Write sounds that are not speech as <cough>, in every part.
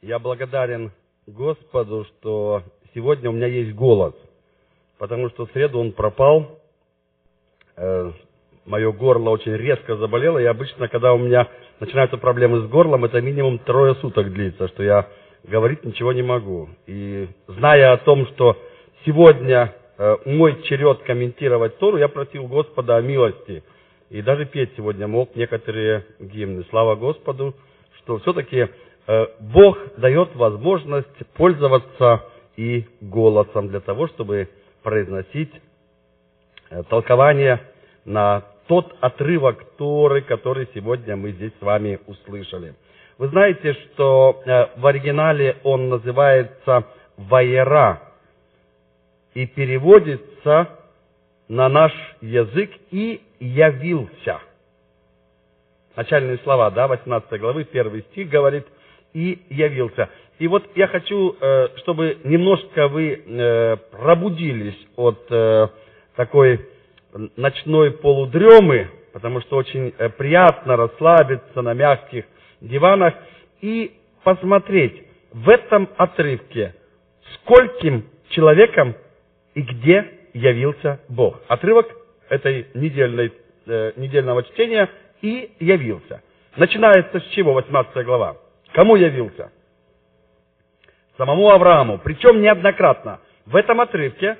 Я благодарен Господу, что сегодня у меня есть голос, потому что в среду он пропал, э, мое горло очень резко заболело, и обычно, когда у меня начинаются проблемы с горлом, это минимум трое суток длится, что я говорить ничего не могу. И зная о том, что сегодня э, мой черед комментировать Тору, я просил Господа о милости. И даже петь сегодня мог некоторые гимны. Слава Господу, что все-таки Бог дает возможность пользоваться и голосом для того, чтобы произносить э, толкование на тот отрывок Торы, который сегодня мы здесь с вами услышали. Вы знаете, что э, в оригинале он называется «Ваера» и переводится на наш язык «и явился». Начальные слова, да, 18 главы, первый стих говорит «и явился». И вот я хочу, э, чтобы немножко вы э, пробудились от такой ночной полудремы, потому что очень приятно расслабиться на мягких диванах и посмотреть в этом отрывке, скольким человеком и где явился Бог. Отрывок этой недельной, э, недельного чтения и явился. Начинается с чего 18 глава? Кому явился? Самому Аврааму. Причем неоднократно. В этом отрывке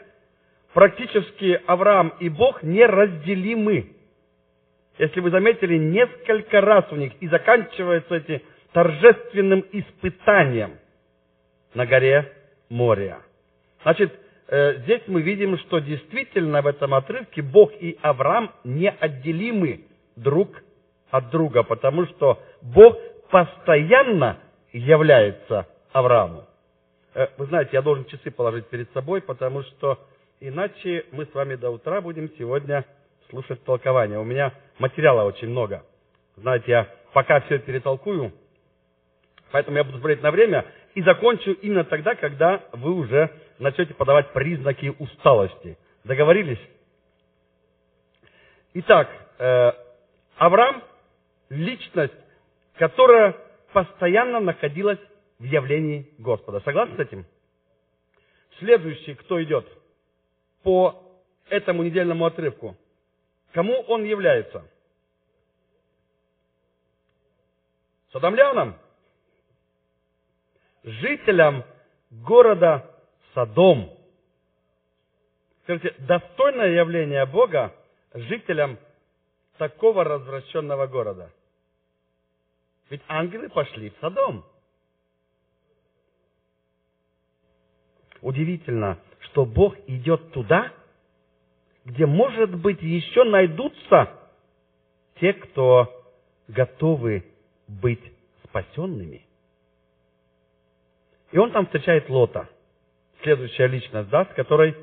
практически Авраам и Бог неразделимы. Если вы заметили, несколько раз у них и заканчиваются эти торжественным испытанием на горе Мория. Значит, э, здесь мы видим, что действительно в этом отрывке Бог и Авраам неотделимы друг от друга, потому что Бог постоянно является Аврааму. Э, вы знаете, я должен часы положить перед собой, потому что иначе мы с вами до утра будем сегодня слушать толкование. У меня материала очень много. Знаете, я пока все перетолкую, поэтому я буду смотреть на время и закончу именно тогда, когда вы уже начнете подавать признаки усталости. Договорились? Итак, э, Авраам – личность, которая постоянно находилась в явлении Господа. Согласны с этим? Следующий, кто идет по этому недельному отрывку – Кому он является? Содомлянам? Жителям города Содом. Скажите, достойное явление Бога жителям такого развращенного города. Ведь ангелы пошли в Содом. Удивительно, что Бог идет туда, где, может быть, еще найдутся те, кто готовы быть спасенными. И он там встречает Лота, следующая личность, да, с которой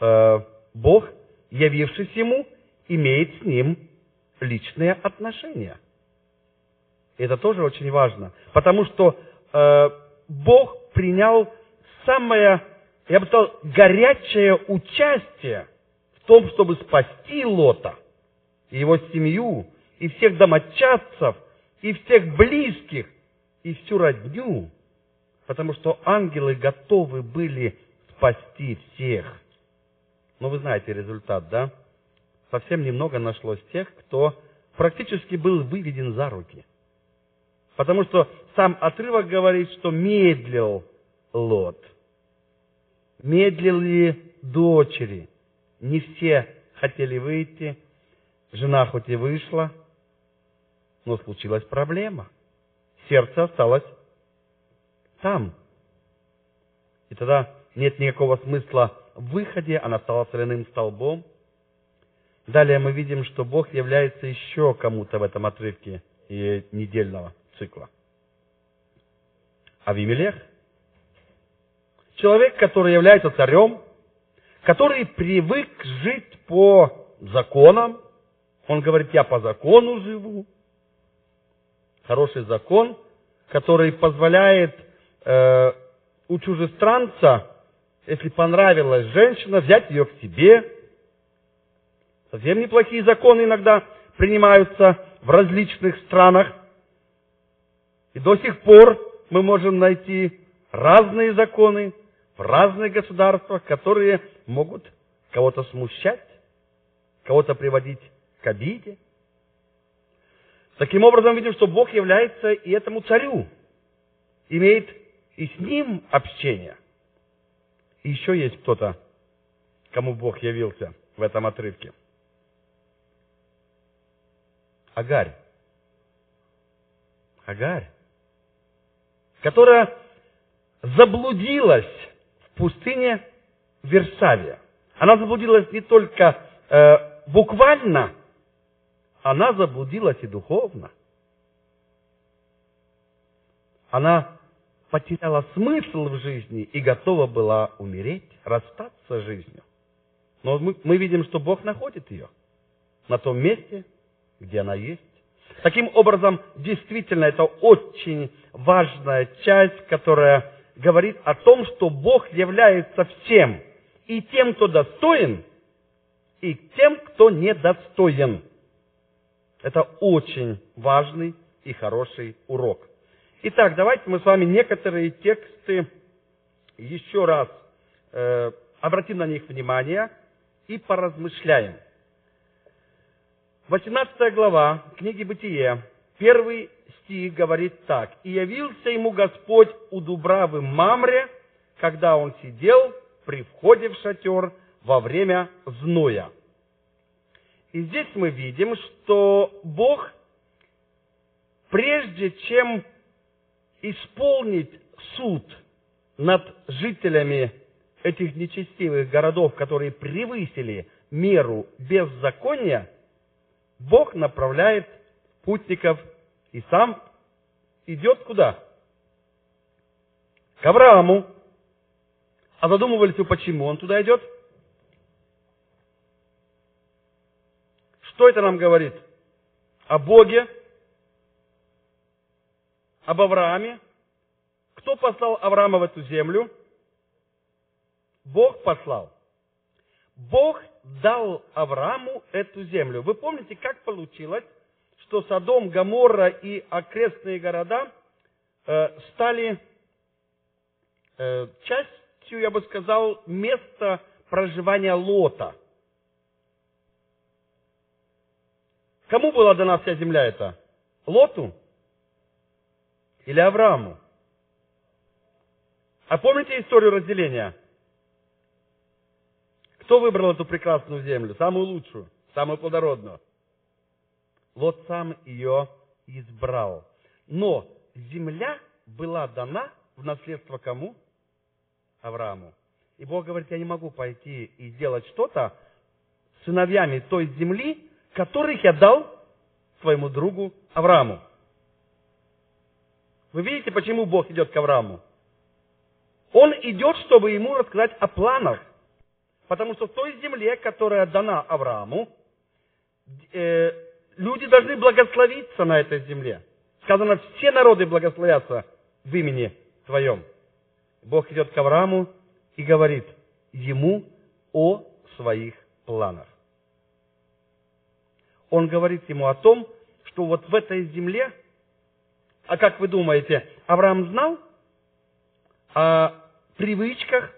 э, Бог, явившись ему, имеет с ним личные отношения. Это тоже очень важно, потому что э, Бог принял самое, я бы сказал, горячее участие том, чтобы спасти Лота и его семью, и всех домочадцев, и всех близких, и всю родню, потому что ангелы готовы были спасти всех. Но вы знаете результат, да? Совсем немного нашлось тех, кто практически был выведен за руки. Потому что сам отрывок говорит, что медлил Лот. Медлили дочери – не все хотели выйти, жена хоть и вышла, но случилась проблема. Сердце осталось там. И тогда нет никакого смысла в выходе, она стала соляным столбом. Далее мы видим, что Бог является еще кому-то в этом отрывке недельного цикла. Авимелех. Человек, который является царем, который привык жить по законам. Он говорит, я по закону живу. Хороший закон, который позволяет э, у чужестранца, если понравилась женщина, взять ее к себе. Совсем неплохие законы иногда принимаются в различных странах. И до сих пор мы можем найти разные законы в разных государствах, которые могут кого-то смущать, кого-то приводить к обиде. Таким образом, видим, что Бог является и этому царю, имеет и с ним общение. И еще есть кто-то, кому Бог явился в этом отрывке. Агарь. Агарь, которая заблудилась в пустыне Версавия. Она заблудилась не только э, буквально, она заблудилась и духовно. Она потеряла смысл в жизни и готова была умереть, расстаться с жизнью. Но мы, мы видим, что Бог находит ее на том месте, где она есть. Таким образом, действительно, это очень важная часть, которая говорит о том, что Бог является всем, и тем, кто достоин, и тем, кто недостоин. Это очень важный и хороший урок. Итак, давайте мы с вами некоторые тексты еще раз э, обратим на них внимание и поразмышляем. 18 глава книги Бытие, первый стих говорит так. «И явился ему Господь у Дубравы Мамре, когда он сидел при входе в шатер во время зноя». И здесь мы видим, что Бог, прежде чем исполнить суд над жителями этих нечестивых городов, которые превысили меру беззакония, Бог направляет путников и сам идет куда? К Аврааму. А задумывались вы, почему он туда идет? Что это нам говорит? О Боге, об Аврааме. Кто послал Авраама в эту землю? Бог послал. Бог дал Аврааму эту землю. Вы помните, как получилось, что Содом, Гаморра и окрестные города э, стали э, частью, я бы сказал, места проживания Лота. Кому была дана вся земля эта? Лоту или Аврааму? А помните историю разделения? Кто выбрал эту прекрасную землю? Самую лучшую, самую плодородную. Лот сам ее избрал. Но земля была дана в наследство кому? Аврааму. И Бог говорит, я не могу пойти и сделать что-то сыновьями той земли, которых я дал своему другу Аврааму. Вы видите, почему Бог идет к Аврааму? Он идет, чтобы ему рассказать о планах, Потому что в той земле, которая дана Аврааму, э, люди должны благословиться на этой земле. Сказано, все народы благословятся в имени Твоем. Бог идет к Аврааму и говорит ему о своих планах. Он говорит ему о том, что вот в этой земле, а как вы думаете, Авраам знал о привычках,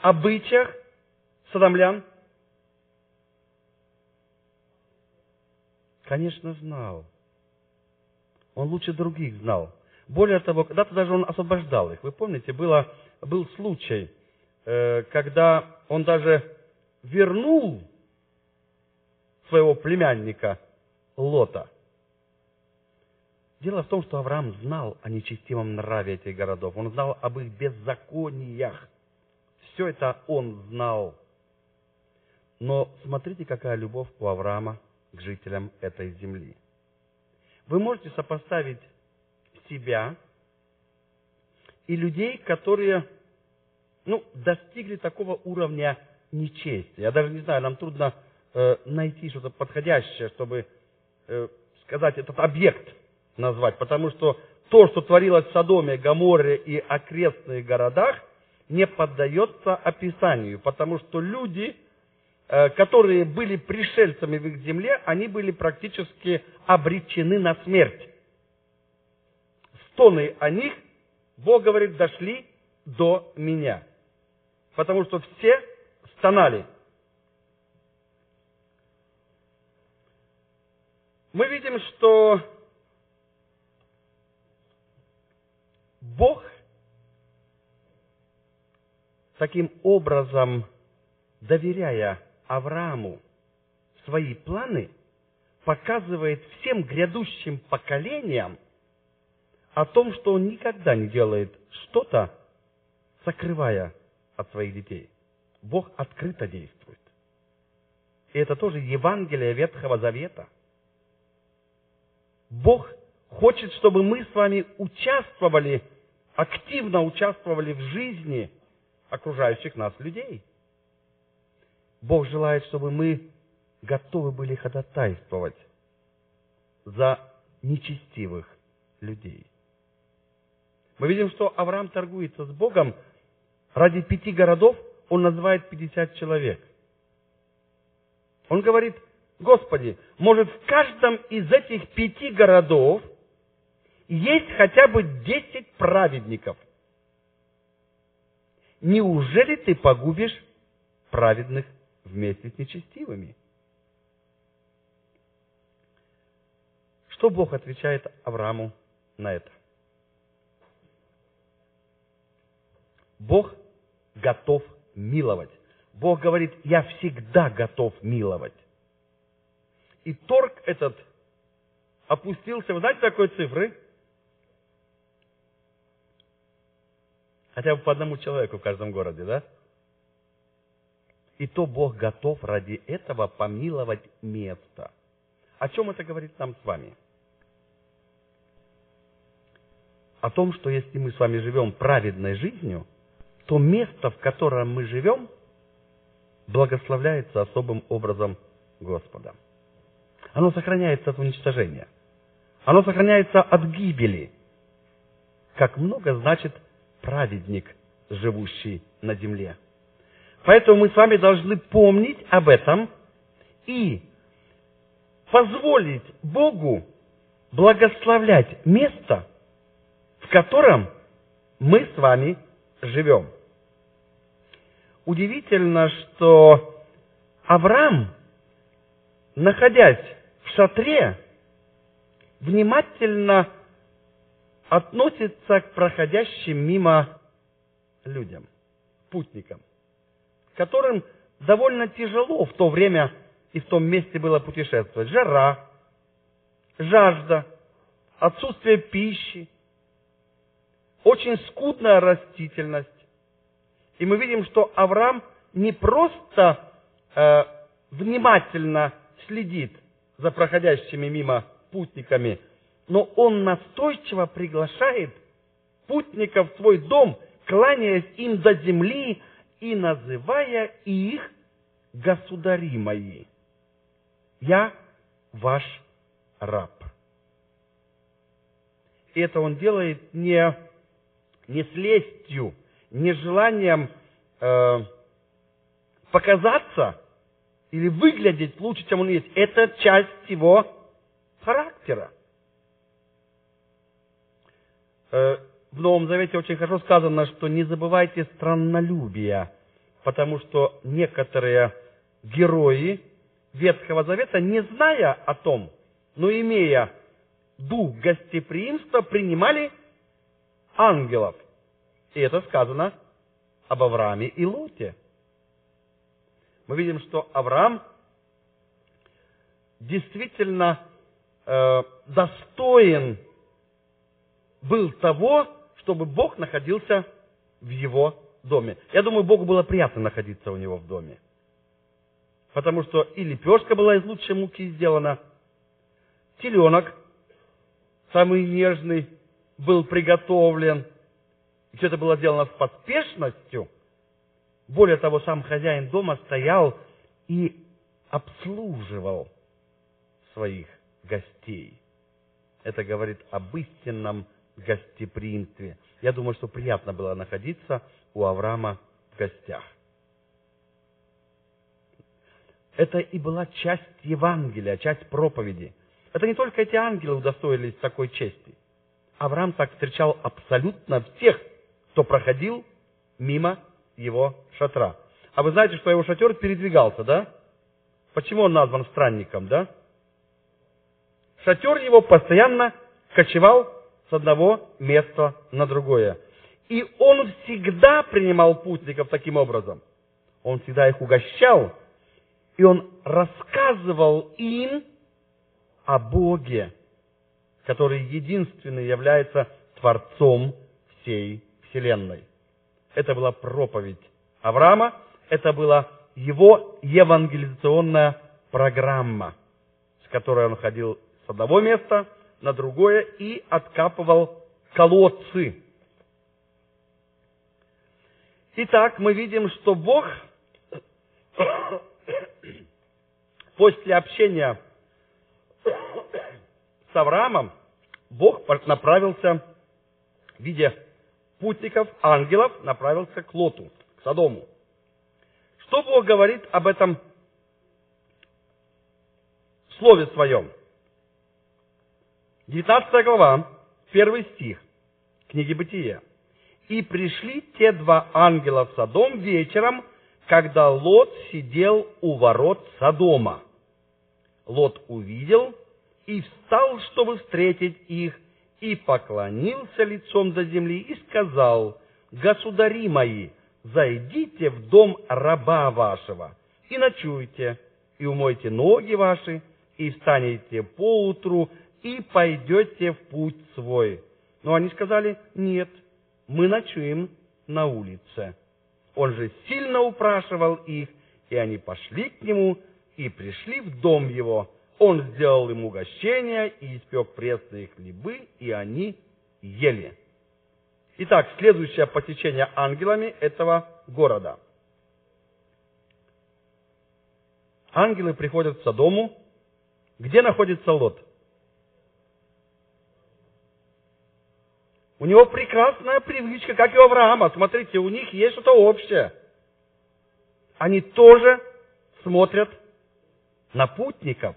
обычаях, садомлян? Конечно, знал. Он лучше других знал. Более того, когда-то даже он освобождал их. Вы помните, было, был случай, э, когда он даже вернул своего племянника Лота. Дело в том, что Авраам знал о нечестивом нраве этих городов. Он знал об их беззакониях. Все это он знал. Но смотрите, какая любовь у Авраама к жителям этой земли. Вы можете сопоставить себя и людей, которые ну, достигли такого уровня нечестия. Я даже не знаю, нам трудно э, найти что-то подходящее, чтобы э, сказать этот объект назвать, потому что то, что творилось в Содоме, Гаморе и окрестных городах, не поддается описанию, потому что люди которые были пришельцами в их земле, они были практически обречены на смерть. Стоны о них Бог говорит, дошли до меня. Потому что все стонали. Мы видим, что Бог таким образом, доверяя Аврааму свои планы, показывает всем грядущим поколениям о том, что он никогда не делает что-то, закрывая от своих детей. Бог открыто действует. И это тоже Евангелие Ветхого Завета. Бог хочет, чтобы мы с вами участвовали, активно участвовали в жизни окружающих нас людей. Бог желает, чтобы мы готовы были ходатайствовать за нечестивых людей. Мы видим, что Авраам торгуется с Богом. Ради пяти городов он называет 50 человек. Он говорит, Господи, может в каждом из этих пяти городов есть хотя бы десять праведников. Неужели ты погубишь праведных вместе с нечестивыми? Что Бог отвечает Аврааму на это? Бог готов миловать. Бог говорит, я всегда готов миловать. И торг этот опустился, вы знаете такой цифры? Хотя бы по одному человеку в каждом городе, да? И то Бог готов ради этого помиловать место. О чем это говорит нам с вами? О том, что если мы с вами живем праведной жизнью, то место, в котором мы живем, благословляется особым образом Господом. Оно сохраняется от уничтожения. Оно сохраняется от гибели. Как много значит праведник, живущий на земле. Поэтому мы с вами должны помнить об этом и позволить Богу благословлять место, в котором мы с вами живем. Удивительно, что Авраам, находясь в шатре, внимательно относится к проходящим мимо людям, путникам, которым довольно тяжело в то время и в том месте было путешествовать. Жара, жажда, отсутствие пищи, очень скудная растительность. И мы видим, что Авраам не просто э, внимательно следит за проходящими мимо путниками, но он настойчиво приглашает путников в свой дом, кланяясь им до земли и называя их государи мои. Я ваш раб. И это он делает не, не с лестью, не желанием э, показаться или выглядеть лучше, чем он есть. Это часть его характера. Э, в Новом Завете очень хорошо сказано, что не забывайте страннолюбия, потому что некоторые герои Ветхого Завета, не зная о том, но имея дух гостеприимства, принимали ангелов. И это сказано об Аврааме и Лоте. Мы видим, что Авраам действительно э, достоин был того, чтобы Бог находился в его доме. Я думаю, Богу было приятно находиться у него в доме. Потому что и лепешка была из лучшей муки сделана, теленок, самый нежный, был приготовлен – и все это было сделано с поспешностью. Более того, сам хозяин дома стоял и обслуживал своих гостей. Это говорит об истинном гостеприимстве. Я думаю, что приятно было находиться у Авраама в гостях. Это и была часть Евангелия, часть проповеди. Это не только эти ангелы удостоились такой чести. Авраам так встречал абсолютно всех, кто проходил мимо его шатра. А вы знаете, что его шатер передвигался, да? Почему он назван странником, да? Шатер его постоянно кочевал с одного места на другое. И он всегда принимал путников таким образом. Он всегда их угощал, и он рассказывал им о Боге, который единственный является Творцом всей Вселенной. Это была проповедь Авраама, это была его евангелизационная программа, с которой он ходил с одного места на другое и откапывал колодцы. Итак, мы видим, что Бог <coughs> после общения с Авраамом, Бог направился в виде путников, ангелов, направился к Лоту, к Содому. Что Бог говорит об этом слове своем? 19 глава, первый стих книги Бытия. «И пришли те два ангела в Содом вечером, когда Лот сидел у ворот Содома. Лот увидел и встал, чтобы встретить их, и поклонился лицом до земли и сказал, «Государи мои, зайдите в дом раба вашего и ночуйте, и умойте ноги ваши, и встанете поутру, и пойдете в путь свой». Но они сказали, «Нет, мы ночуем на улице». Он же сильно упрашивал их, и они пошли к нему и пришли в дом его. Он сделал им угощение и испек пресные хлебы, и они ели. Итак, следующее посещение ангелами этого города. Ангелы приходят в Содому. Где находится Лот? У него прекрасная привычка, как и у Авраама. Смотрите, у них есть что-то общее. Они тоже смотрят на путников.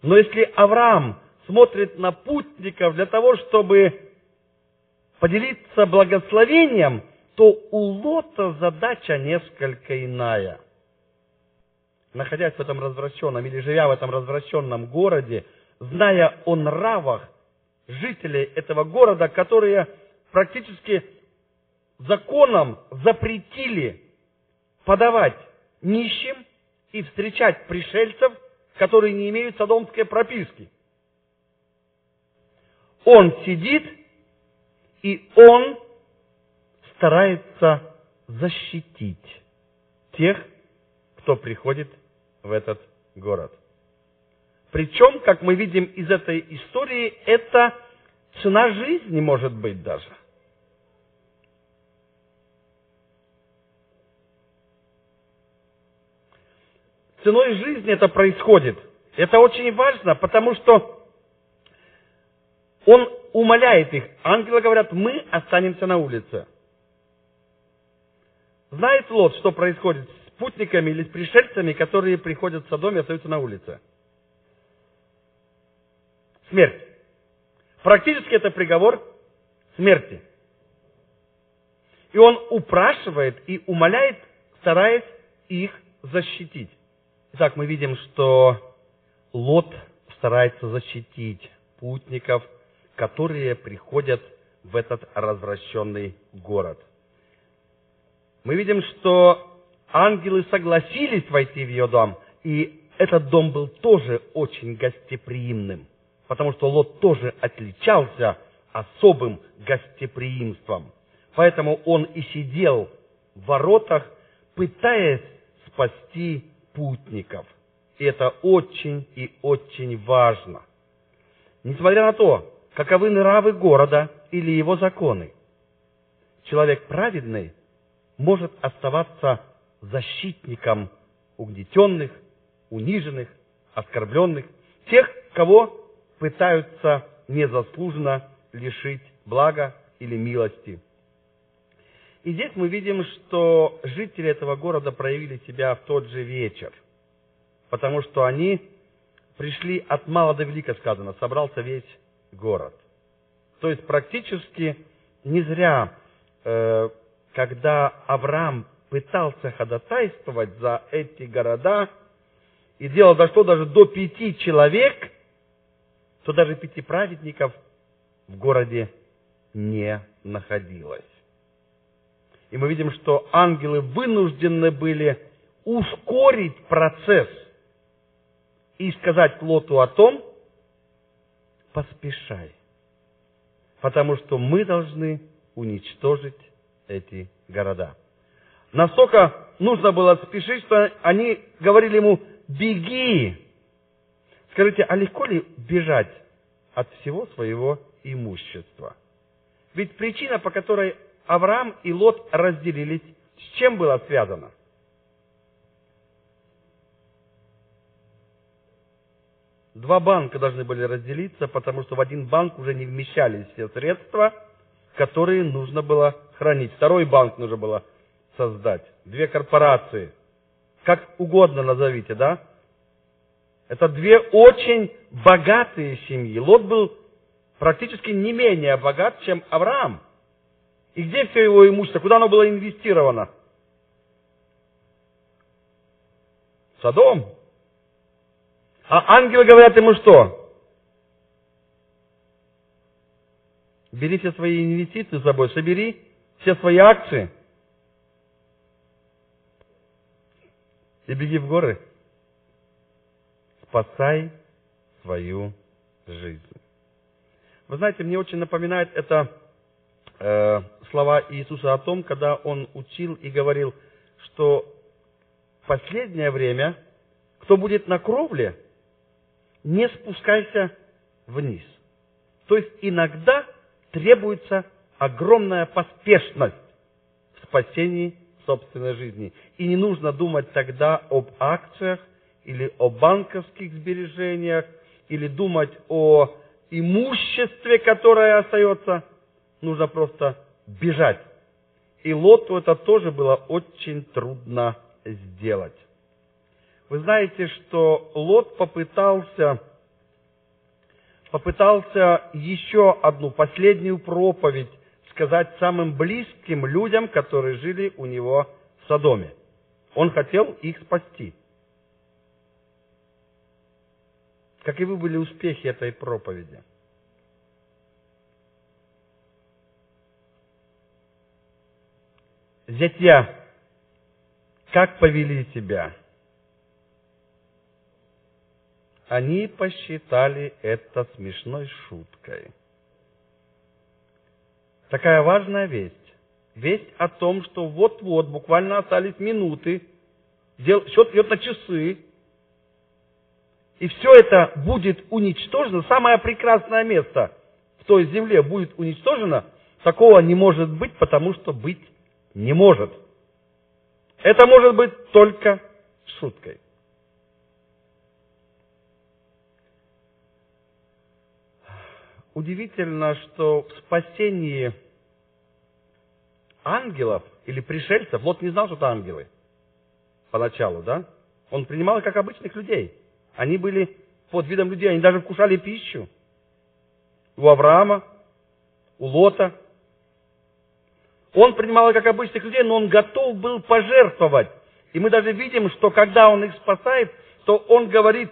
Но если Авраам смотрит на путников для того, чтобы поделиться благословением, то у Лота задача несколько иная. Находясь в этом развращенном или живя в этом развращенном городе, зная о нравах жителей этого города, которые практически законом запретили подавать нищим и встречать пришельцев, которые не имеют садомской прописки. Он сидит, и он старается защитить тех, кто приходит в этот город. Причем, как мы видим из этой истории, это цена жизни может быть даже. Ценой жизни это происходит. Это очень важно, потому что он умоляет их. Ангелы говорят, мы останемся на улице. Знает Лот, что происходит с путниками или с пришельцами, которые приходят в Содом и остаются на улице? Смерть. Практически это приговор смерти. И он упрашивает и умоляет, стараясь их защитить. Итак, мы видим, что Лот старается защитить путников, которые приходят в этот развращенный город. Мы видим, что ангелы согласились войти в ее дом, и этот дом был тоже очень гостеприимным, потому что Лот тоже отличался особым гостеприимством. Поэтому он и сидел в воротах, пытаясь спасти путников. И это очень и очень важно. Несмотря на то, каковы нравы города или его законы, человек праведный может оставаться защитником угнетенных, униженных, оскорбленных, тех, кого пытаются незаслуженно лишить блага или милости. И здесь мы видим, что жители этого города проявили себя в тот же вечер, потому что они пришли от мала до велика, сказано, собрался весь город. То есть практически не зря, э, когда Авраам пытался ходатайствовать за эти города и делал до что даже до пяти человек, то даже пяти праведников в городе не находилось. И мы видим, что ангелы вынуждены были ускорить процесс и сказать Лоту о том, поспешай, потому что мы должны уничтожить эти города. Настолько нужно было спешить, что они говорили ему, беги. Скажите, а легко ли бежать от всего своего имущества? Ведь причина, по которой Авраам и Лот разделились, с чем было связано? Два банка должны были разделиться, потому что в один банк уже не вмещались все средства, которые нужно было хранить. Второй банк нужно было создать. Две корпорации. Как угодно назовите, да? Это две очень богатые семьи. Лот был практически не менее богат, чем Авраам. И где все его имущество? Куда оно было инвестировано? Содом. А ангелы говорят ему что? Бери все свои инвестиции с собой, собери все свои акции и беги в горы. Спасай свою жизнь. Вы знаете, мне очень напоминает это э, слова Иисуса о том, когда Он учил и говорил, что в последнее время, кто будет на кровле, не спускайся вниз. То есть иногда требуется огромная поспешность в спасении собственной жизни. И не нужно думать тогда об акциях или о банковских сбережениях, или думать о имуществе, которое остается. Нужно просто бежать. И Лоту это тоже было очень трудно сделать. Вы знаете, что Лот попытался, попытался еще одну последнюю проповедь сказать самым близким людям, которые жили у него в Содоме. Он хотел их спасти. Каковы были успехи этой проповеди? Зятья, как повели себя? Они посчитали это смешной шуткой. Такая важная весть. Весть о том, что вот-вот, буквально остались минуты, счет идет на часы, и все это будет уничтожено, самое прекрасное место в той земле будет уничтожено, такого не может быть, потому что быть не может. Это может быть только шуткой. удивительно, что в спасении ангелов или пришельцев, Лот не знал, что это ангелы поначалу, да? Он принимал их как обычных людей. Они были под видом людей, они даже вкушали пищу. У Авраама, у Лота. Он принимал как обычных людей, но он готов был пожертвовать. И мы даже видим, что когда он их спасает, то он говорит,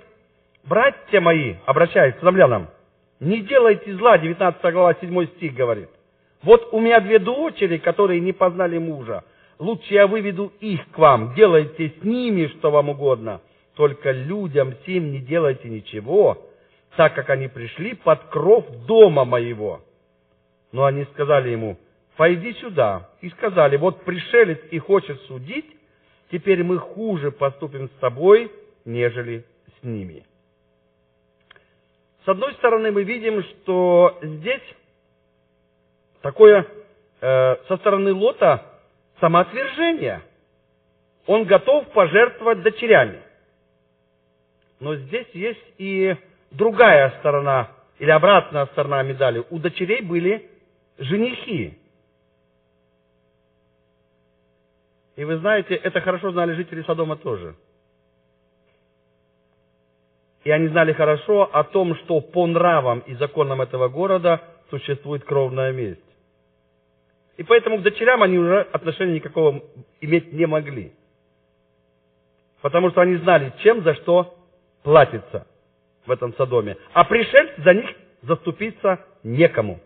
братья мои, обращаясь к землянам, не делайте зла, 19 глава, 7 стих говорит. Вот у меня две дочери, которые не познали мужа. Лучше я выведу их к вам, делайте с ними, что вам угодно. Только людям всем не делайте ничего, так как они пришли под кров дома моего. Но они сказали ему, пойди сюда. И сказали, вот пришелец и хочет судить, теперь мы хуже поступим с тобой, нежели с ними. С одной стороны, мы видим, что здесь такое э, со стороны Лота самоотвержение. Он готов пожертвовать дочерями. Но здесь есть и другая сторона, или обратная сторона медали. У дочерей были женихи. И вы знаете, это хорошо знали жители Содома тоже – и они знали хорошо о том, что по нравам и законам этого города существует кровная месть. И поэтому к дочерям они уже отношения никакого иметь не могли. Потому что они знали, чем за что платится в этом Содоме. А пришельцы за них заступиться некому.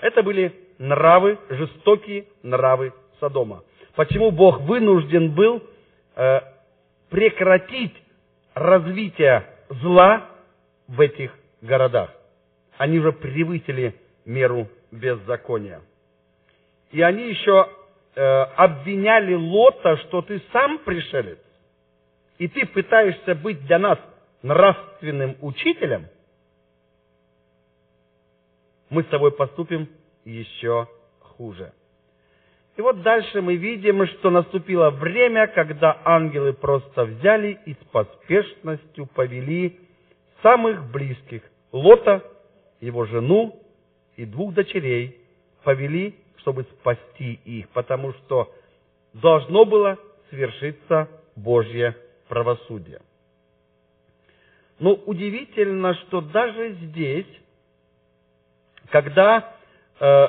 Это были нравы, жестокие нравы Содома. Почему Бог вынужден был э, прекратить развитие зла в этих городах? Они уже превысили меру беззакония. И они еще э, обвиняли Лота, что ты сам пришелец, и ты пытаешься быть для нас нравственным учителем, мы с тобой поступим еще хуже. И вот дальше мы видим, что наступило время, когда ангелы просто взяли и с поспешностью повели самых близких, Лота, его жену и двух дочерей, повели, чтобы спасти их, потому что должно было свершиться Божье правосудие. Но удивительно, что даже здесь когда э,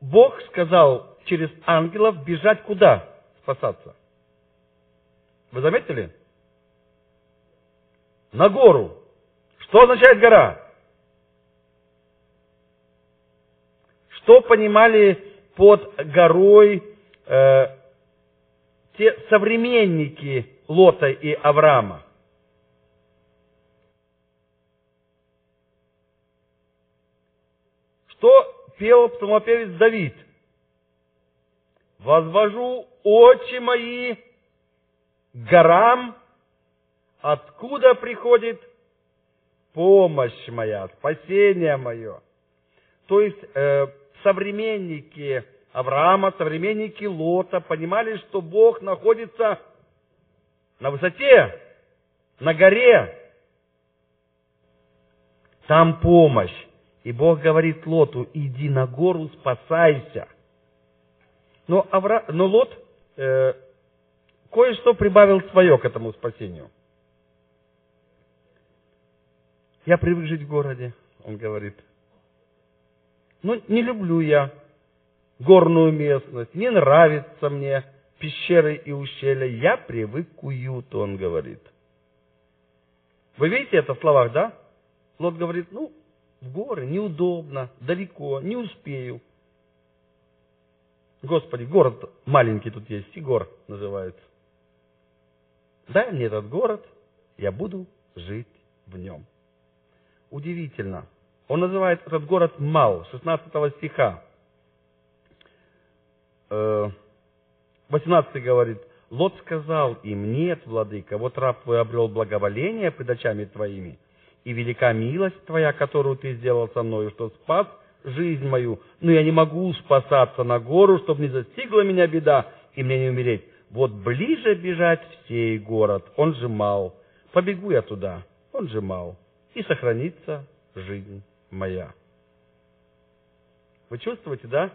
Бог сказал через ангелов бежать куда спасаться. Вы заметили? На гору. Что означает гора? Что понимали под горой э, те современники Лота и Авраама? Что пел псалмопевец Давид? «Возвожу очи мои горам, откуда приходит помощь моя, спасение мое». То есть э, современники Авраама, современники Лота понимали, что Бог находится на высоте, на горе. Там помощь. И Бог говорит Лоту, иди на гору, спасайся. Но, Авра... Но Лот э, кое-что прибавил свое к этому спасению. Я привык жить в городе, он говорит. Но не люблю я горную местность, не нравится мне пещеры и ущелья. Я привык к уюту, он говорит. Вы видите это в словах, да? Лот говорит, ну, в горы, неудобно, далеко, не успею. Господи, город маленький тут есть, Сигор называется. Дай мне этот город, я буду жить в нем. Удивительно. Он называет этот город Мал, 16 стиха. 18 э, говорит, Лот сказал им, нет, владыка, вот раб твой обрел благоволение пред очами твоими, и велика милость Твоя, которую Ты сделал со мною, что спас жизнь мою, но я не могу спасаться на гору, чтобы не застигла меня беда, и мне не умереть. Вот ближе бежать в сей город, он же мал. Побегу я туда, он же мал, и сохранится жизнь моя. Вы чувствуете, да?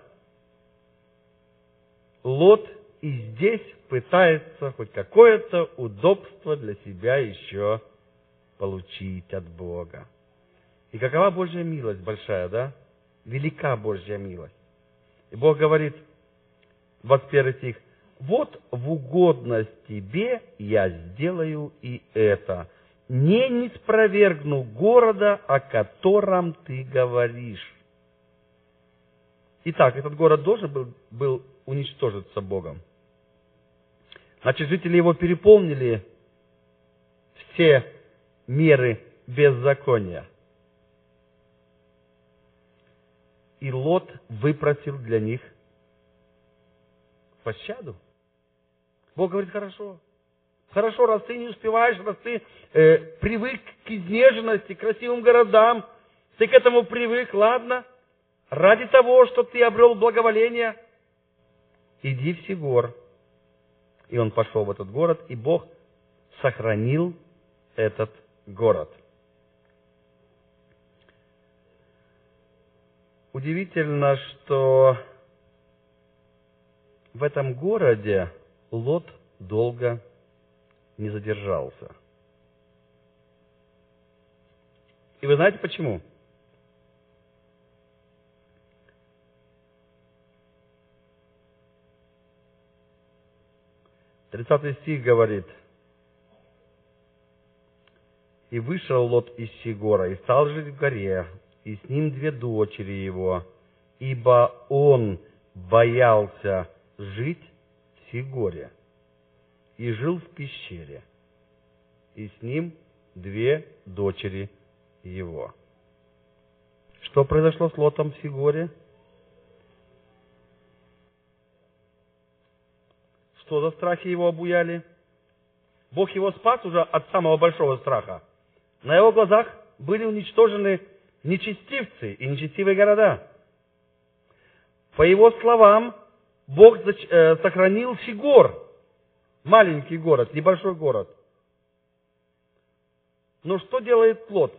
Лот и здесь пытается хоть какое-то удобство для себя еще получить от Бога. И какова Божья милость большая, да? Велика Божья милость. И Бог говорит, 21 стих, вот в угодность тебе я сделаю и это. Не не спровергну города, о котором ты говоришь. Итак, этот город должен был, был уничтожиться Богом. Значит, жители его переполнили все меры беззакония. И Лот выпросил для них пощаду. Бог говорит, хорошо. Хорошо, раз ты не успеваешь, раз ты э, привык к изнеженности, к красивым городам, ты к этому привык, ладно, ради того, что ты обрел благоволение, иди в Сигор. И он пошел в этот город, и Бог сохранил этот город. Удивительно, что в этом городе Лот долго не задержался. И вы знаете почему? 30 стих говорит, «И вышел Лот из Сигора, и стал жить в горе, и с ним две дочери его, ибо он боялся жить в Сигоре, и жил в пещере, и с ним две дочери его». Что произошло с Лотом в Сигоре? Что за страхи его обуяли? Бог его спас уже от самого большого страха. На его глазах были уничтожены нечестивцы и нечестивые города. По его словам, Бог э, сохранил Сигор, маленький город, небольшой город. Но что делает плод?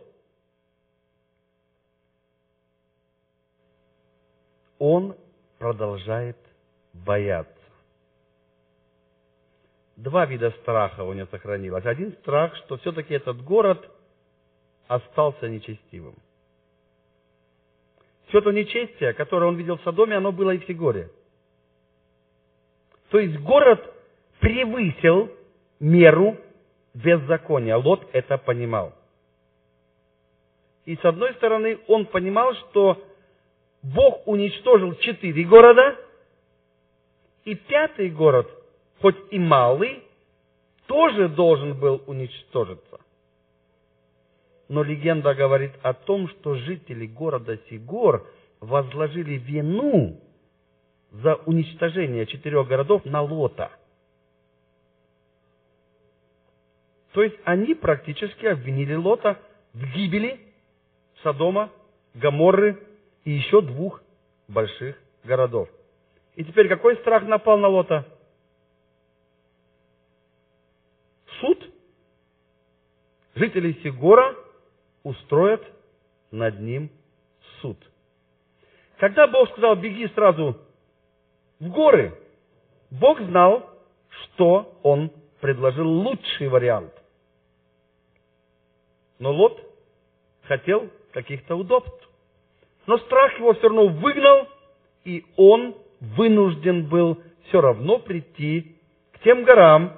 Он продолжает бояться два вида страха у него сохранилось. Один страх, что все-таки этот город остался нечестивым. Все то нечестие, которое он видел в Содоме, оно было и в Сигоре. То есть город превысил меру беззакония. Лот это понимал. И с одной стороны, он понимал, что Бог уничтожил четыре города, и пятый город – хоть и малый, тоже должен был уничтожиться. Но легенда говорит о том, что жители города Сигор возложили вину за уничтожение четырех городов на Лота. То есть они практически обвинили Лота в гибели Содома, Гаморры и еще двух больших городов. И теперь какой страх напал на Лота? суд, жители Сигора устроят над ним суд. Когда Бог сказал, беги сразу в горы, Бог знал, что Он предложил лучший вариант. Но Лот хотел каких-то удобств. Но страх его все равно выгнал, и он вынужден был все равно прийти к тем горам,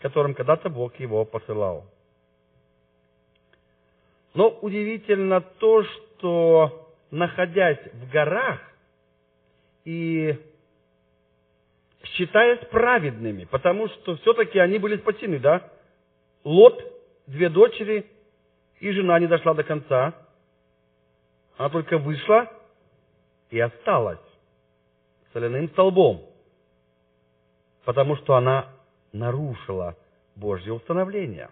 которым когда-то Бог его посылал. Но удивительно то, что находясь в горах и считаясь праведными, потому что все-таки они были спасены, да? Лот, две дочери и жена не дошла до конца. Она только вышла и осталась соляным столбом, потому что она нарушила Божье установление.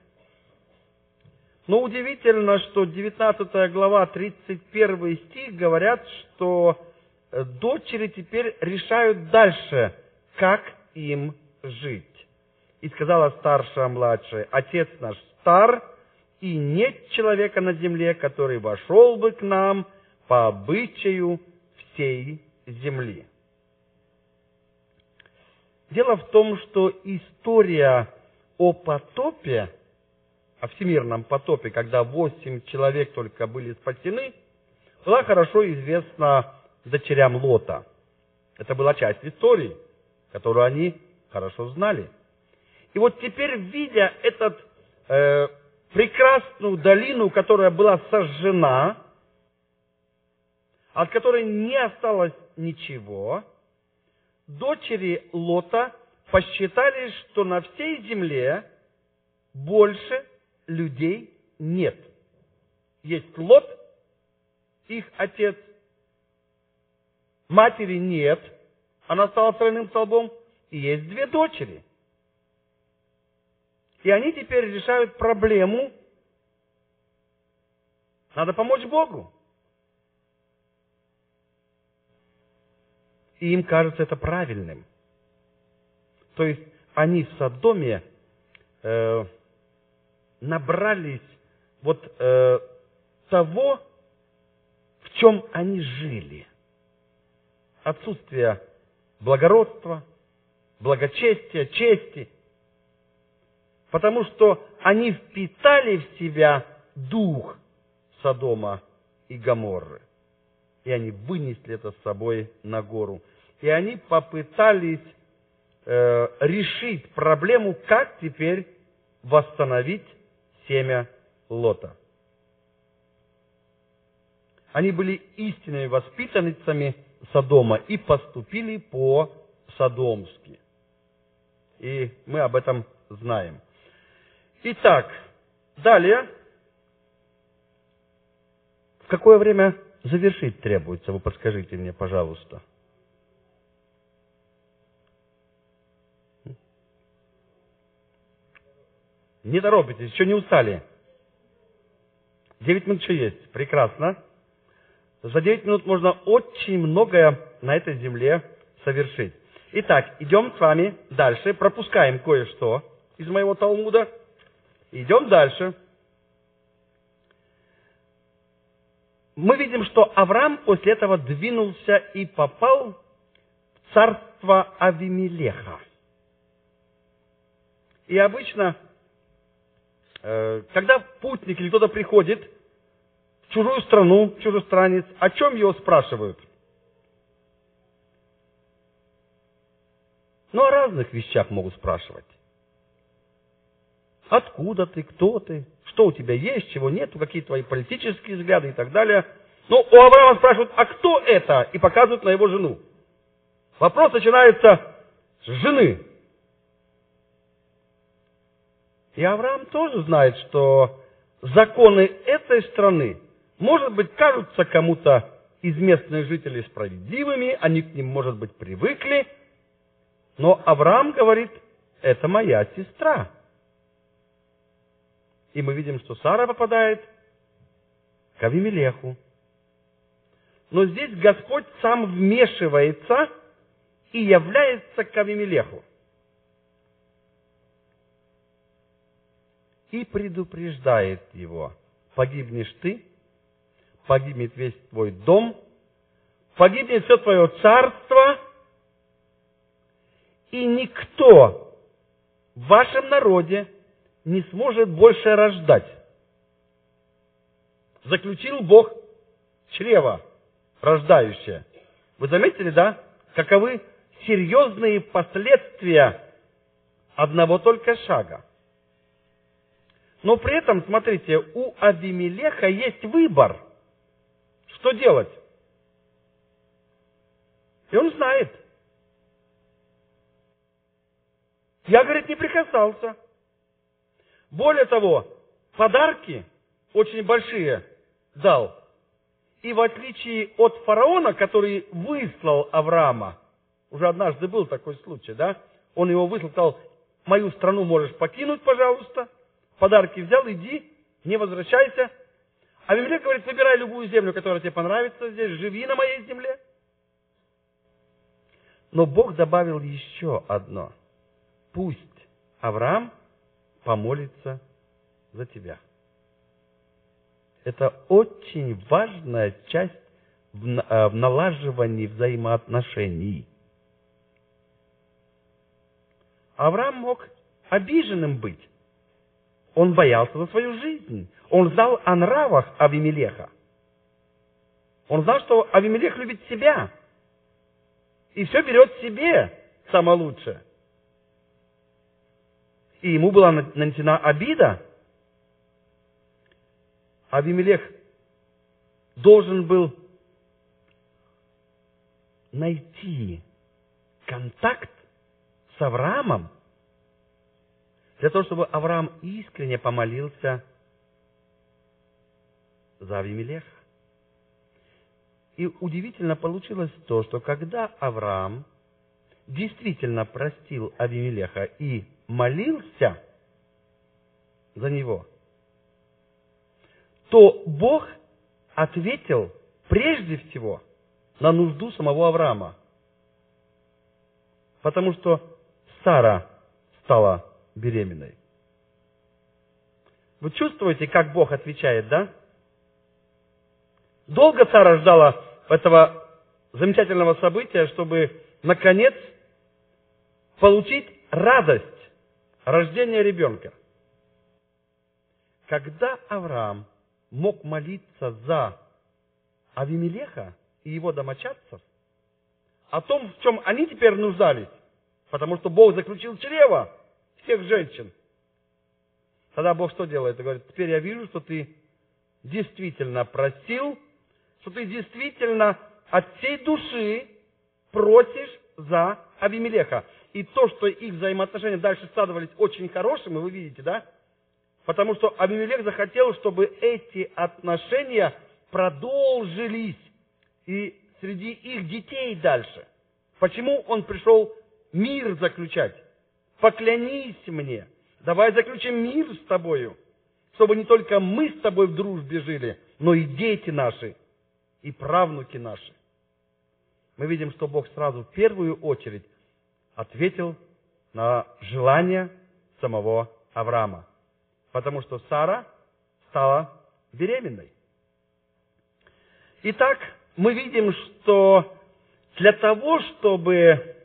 Но удивительно, что 19 глава, 31 стих говорят, что э, дочери теперь решают дальше, как им жить. И сказала старшая младшая, отец наш стар, и нет человека на земле, который вошел бы к нам по обычаю всей земли. Дело в том, что история о потопе, о всемирном потопе, когда восемь человек только были спасены, была хорошо известна дочерям Лота. Это была часть истории, которую они хорошо знали. И вот теперь, видя эту э, прекрасную долину, которая была сожжена, от которой не осталось ничего, дочери Лота посчитали, что на всей земле больше людей нет. Есть Лот, их отец, матери нет, она стала тройным столбом, и есть две дочери. И они теперь решают проблему, надо помочь Богу. и им кажется это правильным. То есть они в Содоме э, набрались вот э, того, в чем они жили. Отсутствие благородства, благочестия, чести. Потому что они впитали в себя дух Содома и Гаморры и они вынесли это с собой на гору. И они попытались э, решить проблему, как теперь восстановить семя Лота. Они были истинными воспитанницами Содома и поступили по-содомски. И мы об этом знаем. Итак, далее. В какое время завершить требуется? Вы подскажите мне, пожалуйста. Не торопитесь, еще не устали. Девять минут еще есть. Прекрасно. За девять минут можно очень многое на этой земле совершить. Итак, идем с вами дальше. Пропускаем кое-что из моего Талмуда. Идем дальше. Мы видим, что Авраам после этого двинулся и попал в царство Авимелеха. И обычно когда путник или кто-то приходит в чужую страну, чужестранец, о чем его спрашивают? Ну, о разных вещах могут спрашивать. Откуда ты, кто ты, что у тебя есть, чего нет, какие твои политические взгляды и так далее. Но у Авраама спрашивают, а кто это? И показывают на его жену. Вопрос начинается с жены. И Авраам тоже знает, что законы этой страны, может быть, кажутся кому-то из местных жителей справедливыми, они к ним, может быть, привыкли, но Авраам говорит, это моя сестра. И мы видим, что Сара попадает к Авимелеху. Но здесь Господь сам вмешивается и является к Авимелеху. И предупреждает его, погибнешь ты, погибнет весь твой дом, погибнет все твое царство, и никто в вашем народе не сможет больше рождать. Заключил Бог чрево рождающее. Вы заметили, да? Каковы серьезные последствия одного только шага. Но при этом, смотрите, у Авимелеха есть выбор. Что делать? И он знает. Я, говорит, не прикасался. Более того, подарки очень большие дал. И в отличие от фараона, который выслал Авраама, уже однажды был такой случай, да? Он его выслал, сказал, мою страну можешь покинуть, пожалуйста подарки взял, иди, не возвращайся. А Авимелек говорит, выбирай любую землю, которая тебе понравится здесь, живи на моей земле. Но Бог добавил еще одно. Пусть Авраам помолится за тебя. Это очень важная часть в э, налаживании взаимоотношений. Авраам мог обиженным быть. Он боялся за свою жизнь. Он знал о нравах Авимелеха. Он знал, что Авимелех любит себя. И все берет себе самое лучшее. И ему была нанесена обида. Авимелех должен был найти контакт с Авраамом для того, чтобы Авраам искренне помолился за Авимелеха. И удивительно получилось то, что когда Авраам действительно простил Авимелеха и молился за него, то Бог ответил прежде всего на нужду самого Авраама. Потому что Сара стала беременной. Вы чувствуете, как Бог отвечает, да? Долго Сара ждала этого замечательного события, чтобы, наконец, получить радость рождения ребенка. Когда Авраам мог молиться за Авимелеха и его домочадцев, о том, в чем они теперь нуждались, Потому что Бог заключил чрево всех женщин. Тогда Бог что делает? Он говорит, теперь я вижу, что ты действительно просил, что ты действительно от всей души просишь за Авимелеха. И то, что их взаимоотношения дальше складывались очень хорошими, вы видите, да? Потому что Авимелех захотел, чтобы эти отношения продолжились и среди их детей дальше. Почему он пришел мир заключать? Поклянись мне, давай заключим мир с тобою, чтобы не только мы с тобой в дружбе жили, но и дети наши, и правнуки наши. Мы видим, что Бог сразу в первую очередь ответил на желание самого Авраама. Потому что Сара стала беременной. Итак, мы видим, что для того, чтобы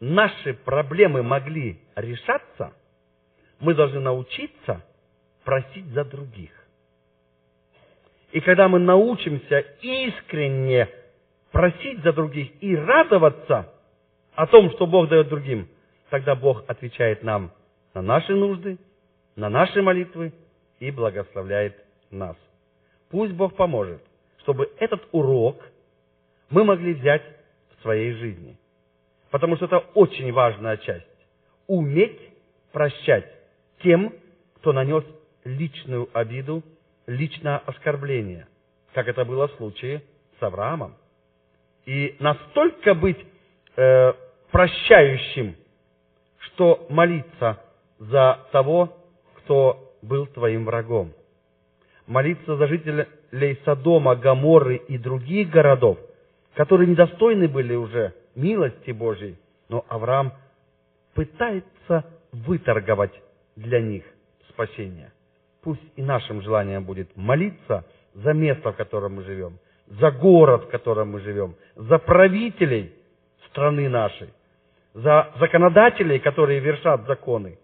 наши проблемы могли решаться, мы должны научиться просить за других. И когда мы научимся искренне просить за других и радоваться о том, что Бог дает другим, тогда Бог отвечает нам на наши нужды, на наши молитвы и благословляет нас. Пусть Бог поможет, чтобы этот урок мы могли взять в своей жизни. Потому что это очень важная часть. Уметь прощать тем, кто нанес личную обиду, личное оскорбление, как это было в случае с Авраамом. И настолько быть э, прощающим, что молиться за того, кто был твоим врагом. Молиться за жителей Содома, Гаморы и других городов, которые недостойны были уже милости Божьей, но Авраам пытается выторговать для них спасение. Пусть и нашим желанием будет молиться за место, в котором мы живем, за город, в котором мы живем, за правителей страны нашей, за законодателей, которые вершат законы,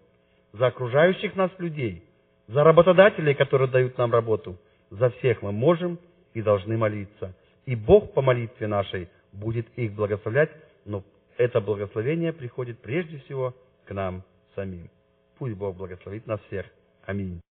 за окружающих нас людей, за работодателей, которые дают нам работу. За всех мы можем и должны молиться. И Бог по молитве нашей будет их благословлять, но это благословение приходит прежде всего к нам самим. Пусть Бог благословит нас всех. Аминь.